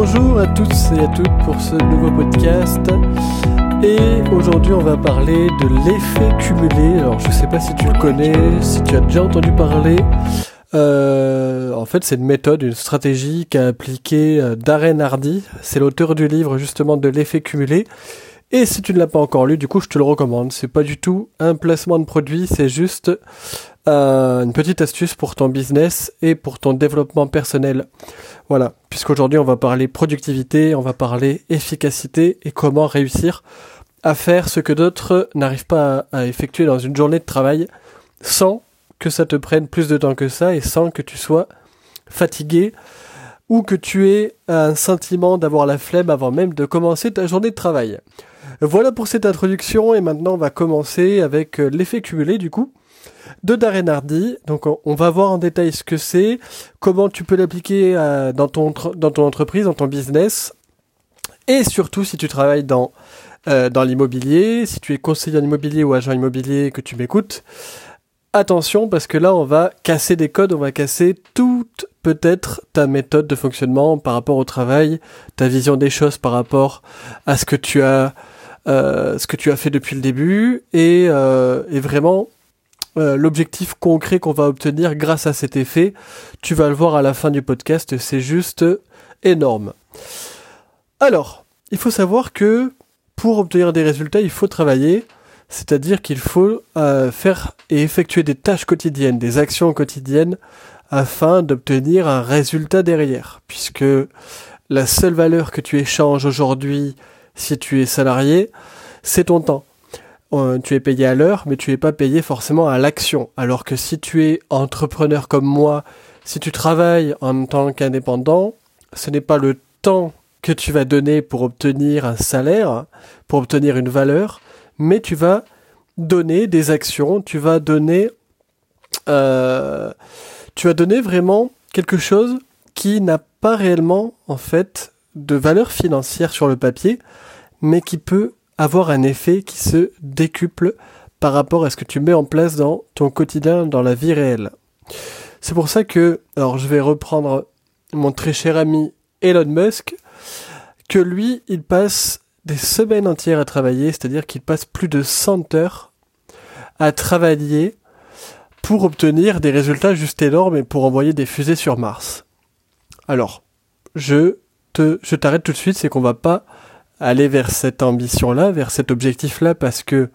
Bonjour à tous et à toutes pour ce nouveau podcast. Et aujourd'hui, on va parler de l'effet cumulé. Alors, je sais pas si tu le connais, si tu as déjà entendu parler. Euh, en fait, c'est une méthode, une stratégie qu'a appliquée euh, Darren Hardy. C'est l'auteur du livre justement de l'effet cumulé. Et si tu ne l'as pas encore lu, du coup, je te le recommande. C'est pas du tout un placement de produit, c'est juste euh, une petite astuce pour ton business et pour ton développement personnel. Voilà, puisqu'aujourd'hui on va parler productivité, on va parler efficacité et comment réussir à faire ce que d'autres n'arrivent pas à, effectuer dans une journée de travail sans que ça te prenne plus de temps que ça et sans que tu sois fatigué ou que tu aies un sentiment d'avoir la flemme avant même de commencer ta journée de travail. Voilà pour cette introduction et maintenant on va commencer avec l'effet cumulé du coup de Darren Hardy. Donc on va voir en détail ce que c'est, comment tu peux l'appliquer euh, dans, ton, entreprise, dans ton business et surtout si tu travailles dans, euh, dans l'immobilier, si tu es conseiller en immobilier ou agent immobilier que tu m'écoutes. Attention parce que là on va casser des codes, on va casser toute peut-être ta méthode de fonctionnement par rapport au travail, ta vision des choses par rapport à ce que tu as euh, fait depuis le début et vraiment euh, l'objectif concret qu'on va obtenir grâce à cet effet. Tu vas le voir à la fin du podcast, c'est juste énorme. Alors, il faut savoir que pour obtenir des résultats, il faut travailler, c'est-à-dire qu'il faut euh, faire et effectuer des tâches quotidiennes, des actions quotidiennes afin d'obtenir un résultat derrière, puisque la seule valeur que tu échanges aujourd'hui si tu es salarié, c'est ton temps. Euh, tu es payé à l'heure, mais tu n'es pas payé forcément à l'action. Alors que si tu es entrepreneur comme moi, si tu travailles en tant qu'indépendant, ce n'est pas le temps que tu vas donner pour obtenir un salaire, pour obtenir une valeur, mais tu vas donner des actions, tu vas donner, euh, tu vas donner vraiment quelque chose qui n'a pas réellement en fait de valeur financière sur le papier, mais qui peut avoir un effet qui se décuple par rapport à ce que tu mets en place dans ton quotidien, dans la vie réelle. C'est pour ça que, alors je vais reprendre mon très cher ami Elon Musk, que lui, il passe des semaines entières à travailler, c'est-à-dire qu'il passe plus de 100 heures à travailler pour obtenir des résultats juste énormes et pour envoyer des fusées sur Mars. Alors, je te, je t'arrête tout de suite, c'est qu'on va pas aller vers cette ambition-là, vers cet objectif-là, parce que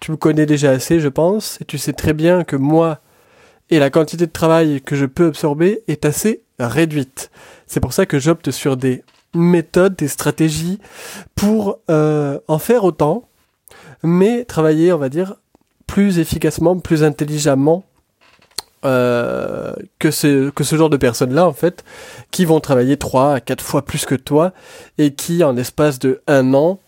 tu me connais déjà assez, je pense, et tu sais très bien que moi et la quantité de travail que je peux absorber est assez réduite. C'est pour ça que j'opte sur des méthodes, des stratégies pour euh, en faire autant, mais travailler, on va dire, plus efficacement, plus intelligemment euh, que, ce, que ce genre de personnes-là, en fait, qui vont travailler 3 à 4 fois plus que toi et qui, en l'espace de un an,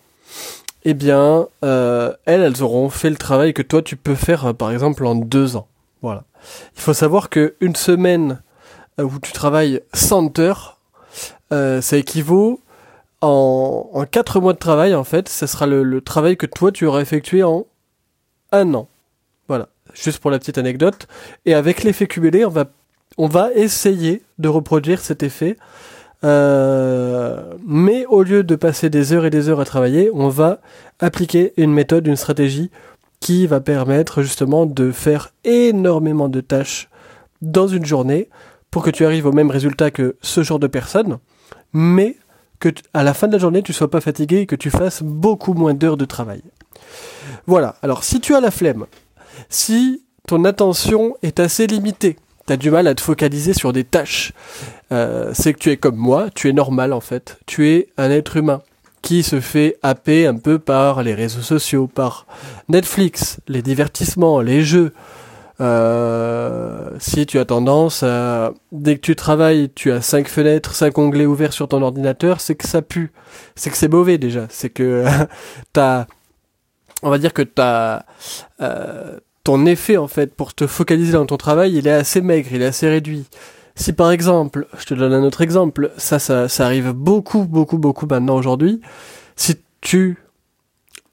eh bien, euh, elles, elles auront fait le travail que toi, tu peux faire, euh, par exemple, en deux ans. Voilà. Il faut savoir que une semaine euh, où tu travailles 100 heures, euh, ça équivaut en, en 4 mois de travail, en fait, ça sera le, le travail que toi, tu auras effectué en un an. Juste pour la petite anecdote. Et avec l'effet cumulé, on va, essayer de reproduire cet effet. Euh, mais au lieu de passer des heures et des heures à travailler, on va appliquer une méthode, une stratégie qui va permettre justement de faire énormément de tâches dans une journée pour que tu arrives au même résultat que ce genre de personnes, mais que à la fin de la journée tu sois pas fatigué et que tu fasses beaucoup moins d'heures de travail. Voilà. Alors si tu as la flemme, si ton attention est assez limitée, tu as du mal à te focaliser sur des tâches, euh, c'est que tu es comme moi, tu es normal en fait, tu es un être humain qui se fait happer un peu par les réseaux sociaux, par Netflix, les divertissements, les jeux. Euh, si tu as tendance à, dès que tu travailles, tu as cinq fenêtres, cinq onglets ouverts sur ton ordinateur, c'est que ça pue. C'est que c'est mauvais déjà. C'est que t'as, on va dire que t'as, euh, ton effet en fait pour te focaliser dans ton travail, il est assez maigre, il est assez réduit. Si par exemple, je te donne un autre exemple, ça, ça, ça arrive beaucoup, beaucoup, beaucoup maintenant aujourd'hui. Si tu,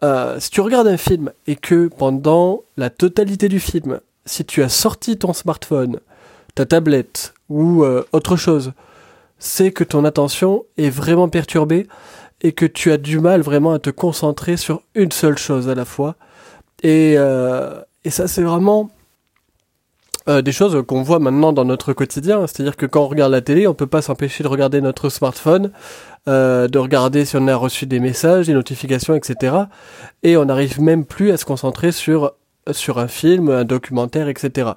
euh, si tu regardes un film et que pendant la totalité du film, si tu as sorti ton smartphone, ta tablette ou euh, autre chose c'est que ton attention est vraiment perturbée et que tu as du mal vraiment à te concentrer sur une seule chose à la fois. Et, euh, et ça, c'est vraiment euh, des choses qu'on voit maintenant dans notre quotidien. C'est-à-dire que quand on regarde la télé, on peut pas s'empêcher de regarder notre smartphone, euh, de regarder si on a reçu des messages, des notifications, etc. Et on n'arrive même plus à se concentrer sur sur un film, un documentaire, etc.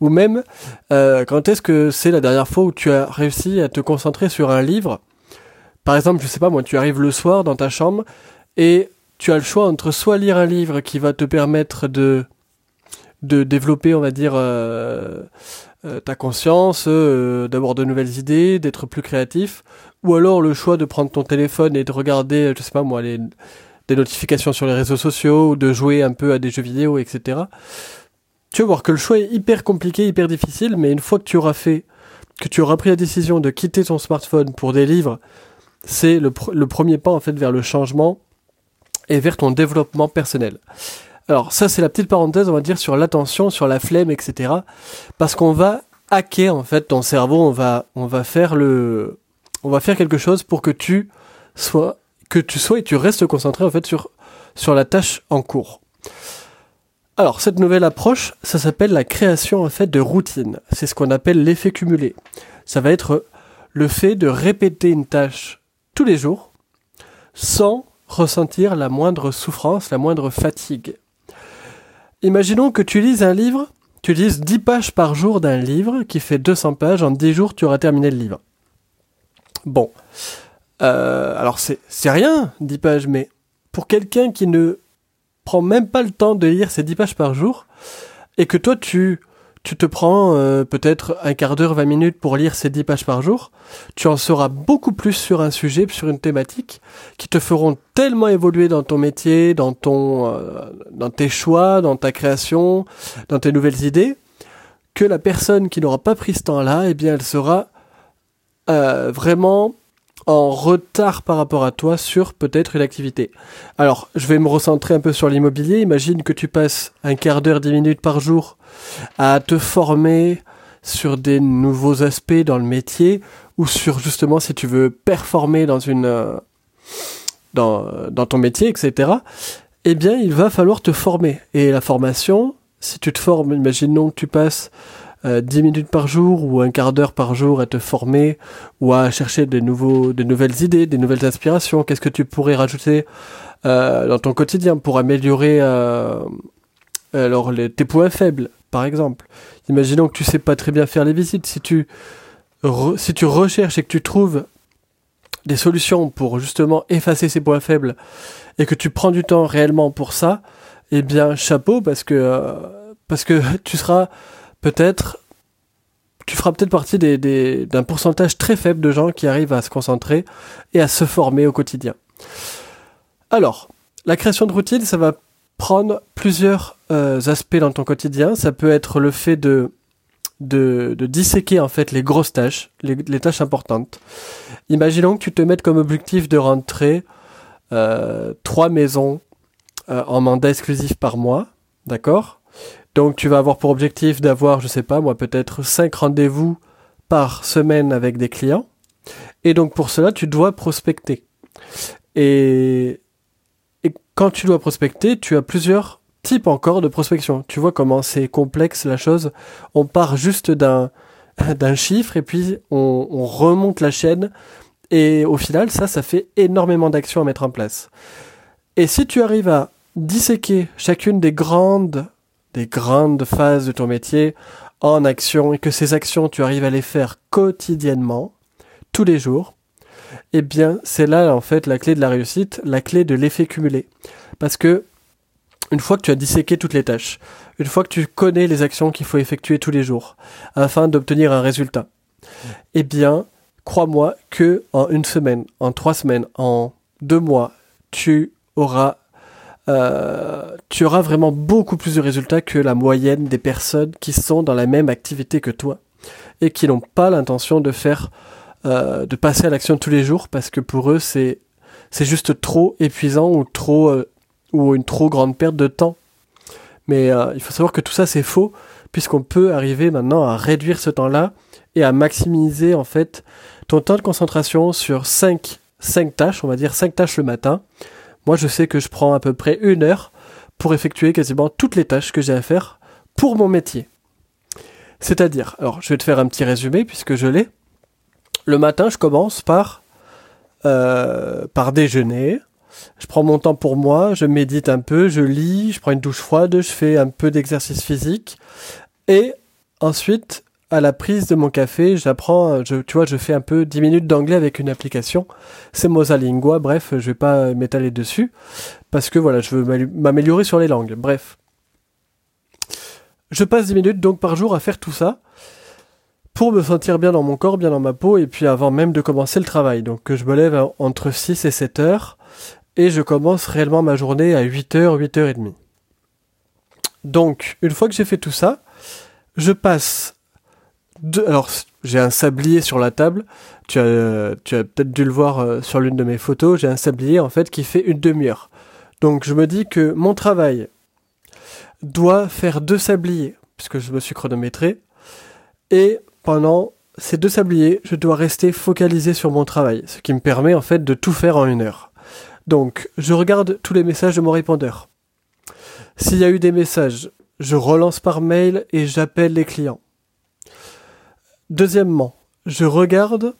Ou même, euh, quand est-ce que c'est la dernière fois où tu as réussi à te concentrer sur un livre? Par exemple, je sais pas moi, tu arrives le soir dans ta chambre et tu as le choix entre soit lire un livre qui va te permettre de de développer, on va dire, euh, euh, ta conscience, euh, d'avoir de nouvelles idées, d'être plus créatif, ou alors le choix de prendre ton téléphone et de regarder, je sais pas moi, les, des notifications sur les réseaux sociaux, ou de jouer un peu à des jeux vidéo, etc. Tu vas voir que le choix est hyper compliqué, hyper difficile, mais une fois que tu auras fait, que tu auras pris la décision de quitter ton smartphone pour des livres, c'est le, le premier pas en fait vers le changement et vers ton développement personnel. Alors ça c'est la petite parenthèse on va dire sur l'attention, sur la flemme, etc. Parce qu'on va hacker en fait ton cerveau, on va on va faire le on va faire quelque chose pour que tu sois que tu sois et tu restes concentré en fait sur sur la tâche en cours. Alors cette nouvelle approche, ça s'appelle la création en fait de routine. C'est ce qu'on appelle l'effet cumulé. Ça va être le fait de répéter une tâche tous les jours sans ressentir la moindre souffrance, la moindre fatigue. Imaginons que tu lises un livre, tu lises 10 pages par jour d'un livre qui fait 200 pages, en 10 jours tu auras terminé le livre. Bon. Euh, alors c'est, c'est rien, 10 pages, mais pour quelqu'un qui ne prend même pas le temps de lire ces 10 pages par jour, et que toi tu tu te prends euh, peut-être un quart d'heure, 20 minutes pour lire ces 10 pages par jour, tu en sauras beaucoup plus sur un sujet, sur une thématique, qui te feront tellement évoluer dans ton métier, dans ton, euh, dans tes choix, dans ta création, dans tes nouvelles idées, que la personne qui n'aura pas pris ce temps-là, eh bien, elle sera euh, vraiment en retard par rapport à toi sur peut-être une activité. Alors, je vais me recentrer un peu sur l'immobilier. Imagine que tu passes un quart d'heure, dix minutes par jour à te former sur des nouveaux aspects dans le métier ou sur justement si tu veux performer dans une euh, dans, ton métier, etc. Eh bien, il va falloir te former. Et la formation, si tu te formes, imaginons que tu passes 10 euh, minutes par jour ou un quart d'heure par jour à te former ou à chercher des nouveaux, des nouvelles idées, des nouvelles inspirations. Qu'est-ce que tu pourrais rajouter euh, dans ton quotidien pour améliorer euh, alors tes points faibles, par exemple? Imaginons que tu sais pas très bien faire les visites. Si tu si tu recherches et que tu trouves des solutions pour justement effacer ces points faibles et que tu prends du temps réellement pour ça, eh bien chapeau parce que parce que tu seras peut-être tu feras peut-être partie d'un pourcentage très faible de gens qui arrivent à se concentrer et à se former au quotidien. Alors, la création de routine, ça va prendre plusieurs euh, aspects dans ton quotidien. Ça peut être le fait de, de, disséquer en fait les grosses tâches, les, les, tâches importantes. Imaginons que tu te mettes comme objectif de rentrer euh, trois maisons euh, en mandat exclusif par mois, d'accord? Donc tu vas avoir pour objectif d'avoir, je sais pas moi, peut-être 5 rendez-vous par semaine avec des clients. Et donc pour cela, tu dois prospecter. Et, et quand tu dois prospecter, tu as plusieurs types encore de prospection. Tu vois comment c'est complexe la chose. On part juste d'un d'un chiffre et puis on, on remonte la chaîne. Et au final, ça, ça fait énormément d'actions à mettre en place. Et si tu arrives à disséquer chacune des grandes des grandes phases de ton métier en action et que ces actions, tu arrives à les faire quotidiennement, tous les jours, eh bien, c'est là, en fait, la clé de la réussite, la clé de l'effet cumulé. Parce que, une fois que tu as disséqué toutes les tâches, une fois que tu connais les actions qu'il faut effectuer tous les jours, afin d'obtenir un résultat, eh bien, crois-moi que en une semaine, en trois semaines, en deux mois, tu auras euh, tu auras vraiment beaucoup plus de résultats que la moyenne des personnes qui sont dans la même activité que toi et qui n'ont pas l'intention de faire, euh, de passer à l'action tous les jours parce que pour eux c'est c'est juste trop épuisant ou trop euh, ou une trop grande perte de temps. Mais il faut savoir que tout ça c'est faux puisqu'on peut arriver maintenant à réduire ce temps-là et à maximiser en fait ton temps de concentration sur 5, 5 tâches, on va dire 5 tâches le matin. Moi je sais que je prends à peu près une heure pour effectuer quasiment toutes les tâches que j'ai à faire pour mon métier. C'est-à-dire, alors je vais te faire un petit résumé puisque je l'ai. Le matin, je commence par, euh, par déjeuner. Je prends mon temps pour moi, je médite un peu, je lis, je prends une douche froide, je fais un peu d'exercice physique. Et ensuite, à la prise de mon café, j'apprends, tu vois, je fais un peu 10 minutes d'anglais avec une application. C'est Mosalingua, bref, je vais pas m'étaler dessus. Parce que voilà, je veux m'améliorer sur les langues, bref. Je passe 10 minutes donc par jour à faire tout ça pour me sentir bien dans mon corps, bien dans ma peau, et puis avant même de commencer le travail. Donc je me lève entre 6 et 7 heures, et je commence réellement ma journée à 8h, 8h30. Donc, une fois que j'ai fait tout ça, je passe Alors, j'ai un sablier sur la table. Tu as, tu as peut-être dû le voir euh, sur l'une de mes photos. J'ai un sablier, en fait, qui fait une demi-heure. Donc, je me dis que mon travail doit faire deux sabliers, puisque je me suis chronométré. Et pendant ces deux sabliers, je dois rester focalisé sur mon travail, ce qui me permet en fait de tout faire en une heure. Donc, je regarde tous les messages de mon répondeur. S'il y a eu des messages, je relance par mail et j'appelle les clients. Deuxièmement, je regarde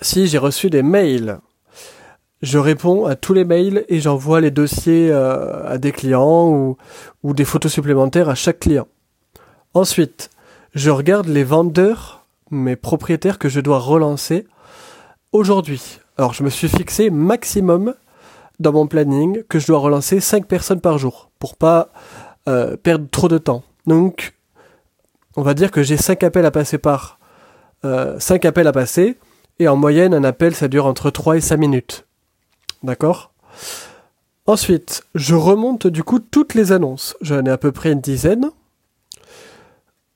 si j'ai reçu des mails. Je réponds à tous les mails et j'envoie les dossiers euh, à des clients ou, des photos supplémentaires à chaque client. Ensuite, je regarde les vendeurs, mes propriétaires que je dois relancer aujourd'hui. Alors je me suis fixé maximum dans mon planning que je dois relancer 5 personnes par jour pour pas euh, perdre trop de temps. Donc on va dire que j'ai 5 appels à passer par euh, 5 appels à passer et en moyenne un appel ça dure entre 3 et 5 minutes. D'accord? Ensuite, je remonte du coup toutes les annonces. J'en ai à peu près une dizaine.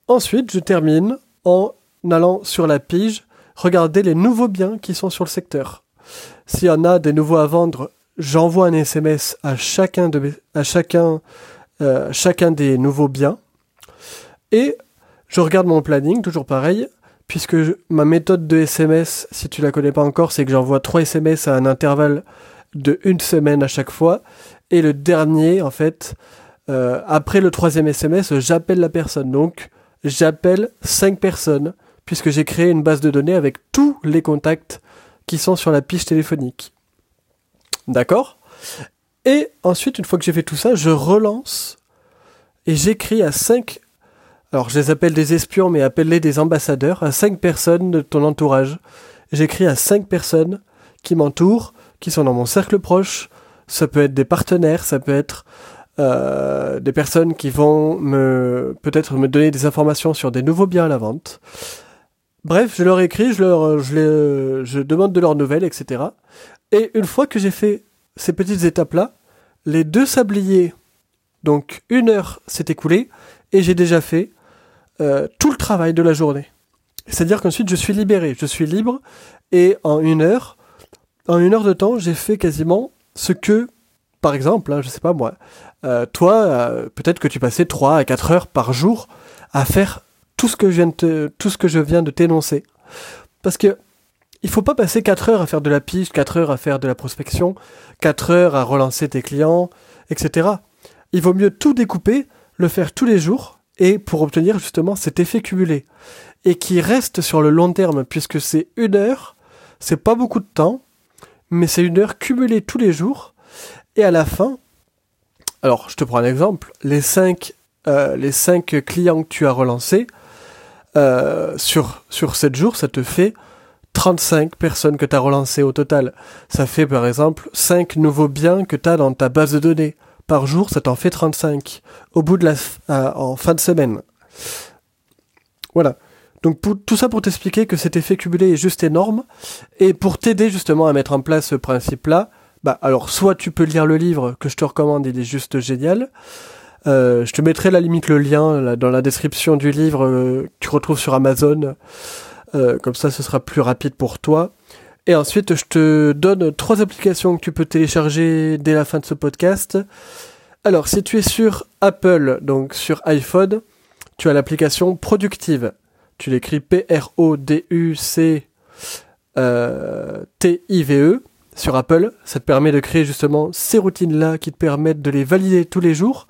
Ensuite, je termine en allant sur la pige, regarder les nouveaux biens qui sont sur le secteur. S'il y en a des nouveaux à vendre, j'envoie un SMS à chacun, de à chacun, euh, chacun des nouveaux biens. Et je regarde mon planning, toujours pareil, puisque ma méthode de SMS, si tu la connais pas encore, c'est que j'envoie trois SMS à un intervalle de une semaine à chaque fois. Et le dernier, en fait, euh, après le troisième SMS, j'appelle la personne. Donc, j'appelle 5 personnes, puisque j'ai créé une base de données avec tous les contacts qui sont sur la fiche téléphonique. D'accord? Et ensuite, une fois que j'ai fait tout ça, je relance et j'écris à 5 alors je les appelle des espions, mais appelle-les des ambassadeurs, à 5 personnes de ton entourage. J'écris à 5 personnes qui m'entourent, qui sont dans mon cercle proche. Ça peut être des partenaires, ça peut être euh, des personnes qui vont me peut-être me donner des informations sur des nouveaux biens à la vente. Bref, je leur écris, je leur, je demande de leurs nouvelles, etc. Et une fois que j'ai fait ces petites étapes-là, les deux sabliers, donc une heure s'est écoulée et j'ai déjà fait euh, tout le travail de la journée. C'est-à-dire qu'ensuite je suis libéré, je suis libre et en une heure, en une heure de temps, j'ai fait quasiment ce que, par exemple, hein, je sais pas moi, euh, toi, euh, peut-être que tu passais 3 à 4 heures par jour à faire tout ce que je viens de, tout ce que je viens de t'énoncer. Parce que il faut pas passer 4 heures à faire de la piste, 4 heures à faire de la prospection, 4 heures à relancer tes clients, etc. Il vaut mieux tout découper, le faire tous les jours, et pour obtenir justement cet effet cumulé. Et qui reste sur le long terme, puisque c'est une heure, c'est pas beaucoup de temps, mais c'est une heure cumulée tous les jours, et à la fin, alors, je te prends un exemple. Les 5 euh, cinq clients que tu as relancés, euh, sur, sur 7 jours, ça te fait 35 personnes que tu as relancées au total. Ça fait par exemple 5 nouveaux biens que tu as dans ta base de données. Par jour, ça t'en fait 35. Au bout de la, euh, en fin de semaine. Voilà. Donc tout ça pour t'expliquer que cet effet cumulé est juste énorme. Et pour t'aider justement à mettre en place ce principe-là, bah alors soit tu peux lire le livre que je te recommande, il est juste génial. Euh, je te mettrai la limite le lien dans la description du livre euh, que tu retrouves sur Amazon. Comme ça, ce sera plus rapide pour toi. Et ensuite, je te donne trois applications que tu peux télécharger dès la fin de ce podcast. Alors, si tu es sur Apple, donc sur iPhone, tu as l'application Productive. Tu l'écris P-R-O-D-U-C euh, sur Apple. Ça te permet de créer justement ces routines-là qui te permettent de les valider tous les jours.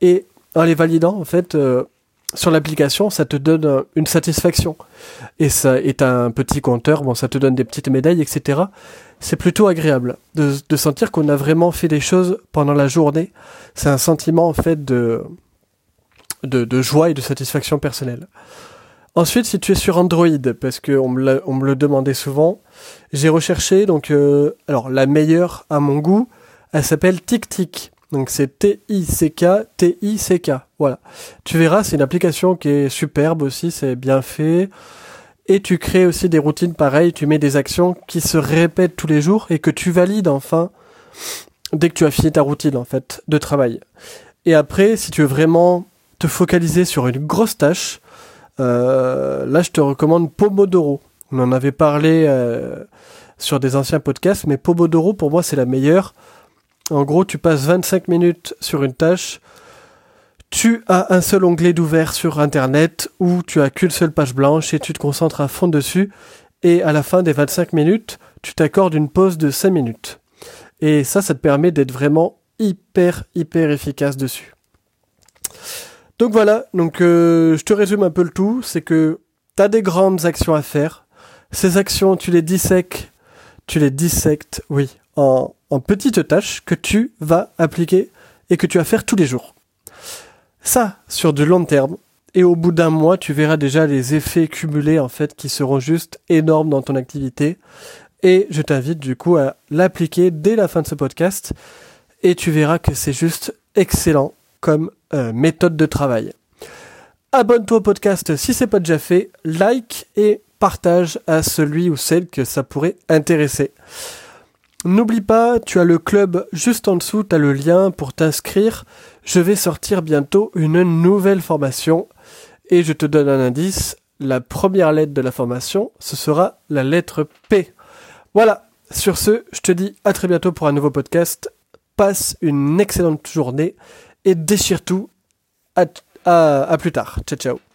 Et en les validant, en fait, euh, sur l'application, ça te donne une satisfaction. Et ça est un petit compteur, bon, ça te donne des petites médailles, etc. C'est plutôt agréable de, sentir qu'on a vraiment fait des choses pendant la journée. C'est un sentiment, en fait, de, de, joie et de satisfaction personnelle. Ensuite, si tu es sur Android, parce qu'on me, on me le demandait souvent, j'ai recherché, donc, euh, alors, la meilleure à mon goût, elle s'appelle TicTic. Donc c'est T-I-C-K, T-I-C-K. Voilà. Tu verras, c'est une application qui est superbe aussi, c'est bien fait. Et tu crées aussi des routines pareilles, tu mets des actions qui se répètent tous les jours et que tu valides enfin dès que tu as fini ta routine en fait de travail. Et après, si tu veux vraiment te focaliser sur une grosse tâche, euh, là je te recommande Pomodoro. On en avait parlé euh, sur des anciens podcasts, mais Pomodoro pour moi c'est la meilleure. En gros, tu passes 25 minutes sur une tâche, tu as un seul onglet d'ouvert sur Internet où tu as qu'une seule page blanche et tu te concentres à fond dessus. Et à la fin des 25 minutes, tu t'accordes une pause de 5 minutes. Et ça, ça te permet d'être vraiment hyper, hyper efficace dessus. Donc voilà, donc euh, je te résume un peu le tout, c'est que tu as des grandes actions à faire. Ces actions, tu les dissèques, tu les dissectes, oui, petites tâches que tu vas appliquer et que tu vas faire tous les jours. Ça, sur du long terme, et au bout d'un mois, tu verras déjà les effets cumulés en fait qui seront juste énormes dans ton activité. Et je t'invite du coup à l'appliquer dès la fin de ce podcast et tu verras que c'est juste excellent comme euh, méthode de travail. Abonne-toi au podcast si c'est pas déjà fait, like et partage à celui ou celle que ça pourrait intéresser. N'oublie pas, tu as le club juste en dessous, tu as le lien pour t'inscrire. Je vais sortir bientôt une nouvelle formation et je te donne un indice. La première lettre de la formation, ce sera la lettre P. Voilà, sur ce, je te dis à très bientôt pour un nouveau podcast. Passe une excellente journée et déchire tout. À, plus tard. Ciao ciao.